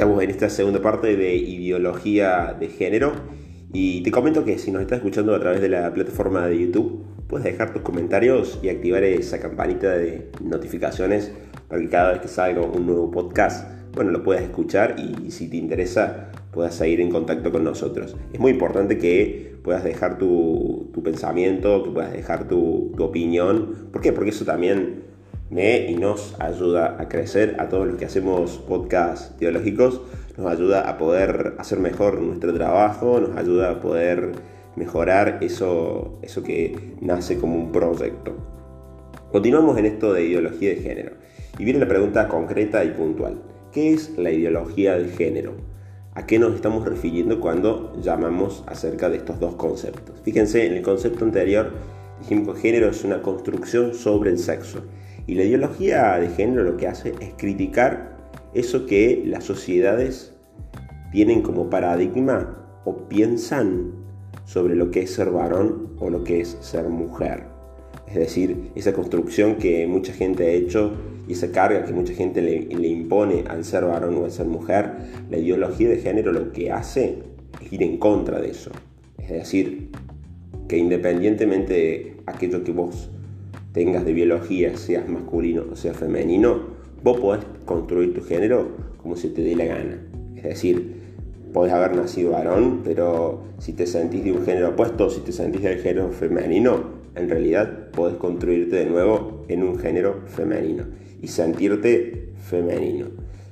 Estamos en esta segunda parte de ideología de género y te comento que si nos estás escuchando a través de la plataforma de YouTube, puedes dejar tus comentarios y activar esa campanita de notificaciones para que cada vez que salga un nuevo podcast, bueno, lo puedas escuchar y si te interesa puedas seguir en contacto con nosotros. Es muy importante que puedas dejar tu, pensamiento, que puedas dejar tu, tu opinión. ¿Por qué? Porque eso también me y nos ayuda a crecer a todos los que hacemos podcasts teológicos, nos ayuda a poder hacer mejor nuestro trabajo, nos ayuda a poder mejorar eso, eso que nace como un proyecto. Continuamos en esto de ideología de género y viene la pregunta concreta y puntual. ¿Qué es la ideología de género? ¿A qué nos estamos refiriendo cuando llamamos acerca de estos dos conceptos? Fíjense, en el concepto anterior dijimos que género es una construcción sobre el sexo y la ideología de género lo que hace es criticar eso que las sociedades tienen como paradigma o piensan sobre lo que es ser varón o lo que es ser mujer. Es decir, esa construcción que mucha gente ha hecho y esa carga que mucha gente le, impone al ser varón o al ser mujer, la ideología de género lo que hace es ir en contra de eso. Es decir, que independientemente de aquello que vos tengas de biología, seas masculino o seas femenino, vos podés construir tu género como se te dé la gana. Es decir, podés haber nacido varón, pero si te sentís de un género opuesto, si te sentís del género femenino, en realidad podés construirte de nuevo en un género femenino y sentirte femenino.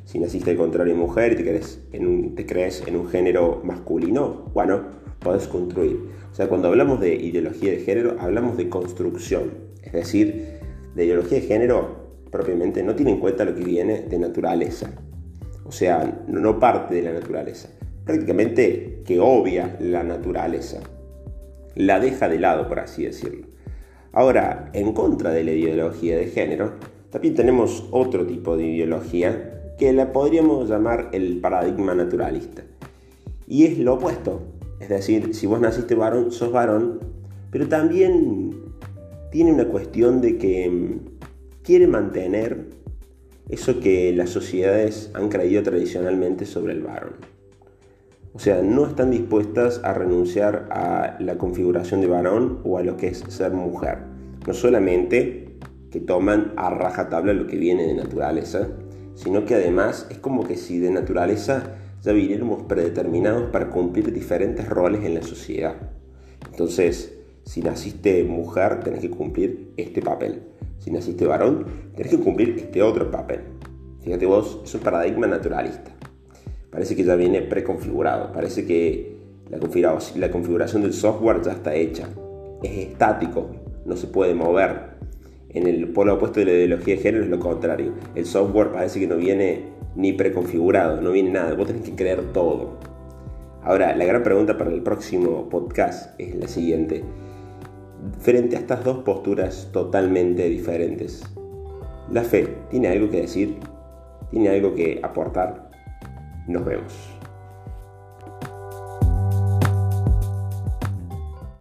Si naciste al contrario mujer y te crees, en un, te crees en un género masculino, bueno, podés construir. O sea, cuando hablamos de ideología de género, hablamos de construcción. Es decir, de ideología de género propiamente no tiene en cuenta lo que viene de naturaleza. O sea, no parte de la naturaleza. Prácticamente que obvia la naturaleza. La deja de lado, por así decirlo. Ahora, en contra de la ideología de género, también tenemos otro tipo de ideología que la podríamos llamar el paradigma naturalista. Y es lo opuesto. Es decir, si vos naciste varón, sos varón, pero también tiene una cuestión de que mm, quiere mantener eso que las sociedades han creído tradicionalmente sobre el varón. O sea, no están dispuestas a renunciar a la configuración de varón o a lo que es ser mujer. No solamente que toman a rajatabla lo que viene de naturaleza, sino que además es como que si de naturaleza ya viniéramos predeterminados para cumplir diferentes roles en la sociedad. Entonces, si naciste mujer, tenés que cumplir este papel. Si naciste varón, tenés que cumplir este otro papel. Fíjate vos, es un paradigma naturalista. Parece que ya viene preconfigurado. Parece que la configuración del software ya está hecha. Es estático, no se puede mover. En el polo opuesto de la ideología de género es lo contrario. El software parece que no viene ni preconfigurado, no viene nada. Vos tenés que creer todo. Ahora, la gran pregunta para el próximo podcast es la siguiente frente a estas dos posturas totalmente diferentes. La fe tiene algo que decir, tiene algo que aportar. Nos vemos.